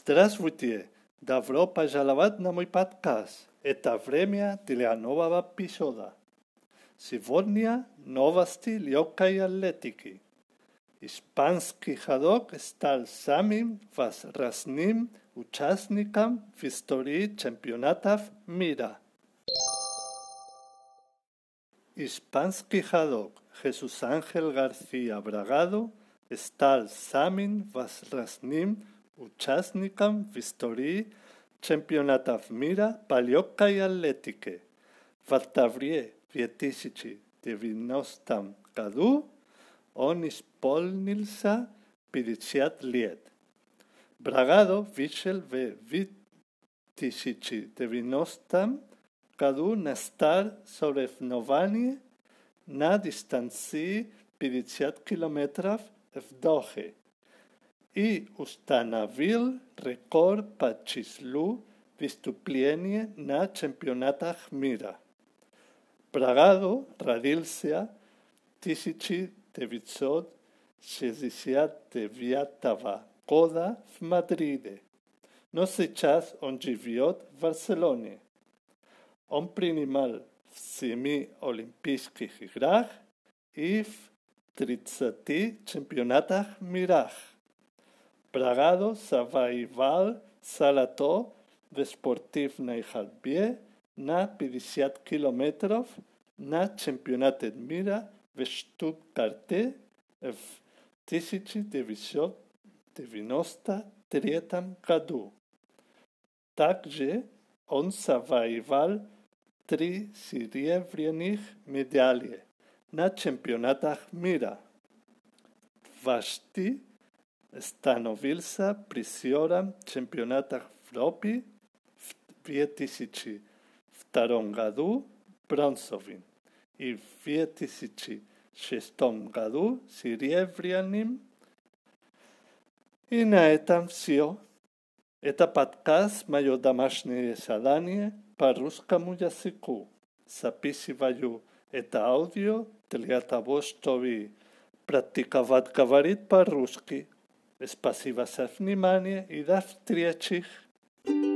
Estrasvitie, ya vropa jalabat na muy patkas, eta vremia tilea nova vapisoda. Sivornia, novasti liokai atletiki. Hispanski jadok, stal samin, vas rasnim, uchasnica, vistorii, championataf, mira. ispanski jadok, Jesús Ángel García Bragado, stal samin, vas rasnim, учасникам в истории чемпионата в мира по и атлетике в октябре 2090 году он исполнился 50 лет. Брагадо вишел в 2090 году на стар соревнование на дистанции 50 километров в Дохе. i ustanavil record pachislu vistuplienie na championata mira. Pragado radilsia Tisichi, tevitsot sedisiat teviatava coda f Madride. No se chas on giviot Barcelone. On primimal semi olimpiski if 30 championata mira. Pragado, Savival Salato, Vesportivna na 50 Kilometrov, na Championate Mira, Vestub Karté, Ftisici Divinosta, Kadu. Takje, on Savaival Tri Sirievrinich na Championata Mira. Vasti, Становился призером чемпионата Европы в 2002 году бронзовым и в 2006 году серебряным. И на этом все. Это подкаст «Мое домашнее задание» по русскому языку. Записываю это аудио для того, чтобы практиковать говорить по-русски. Es pasiva sef ni y daftriachich.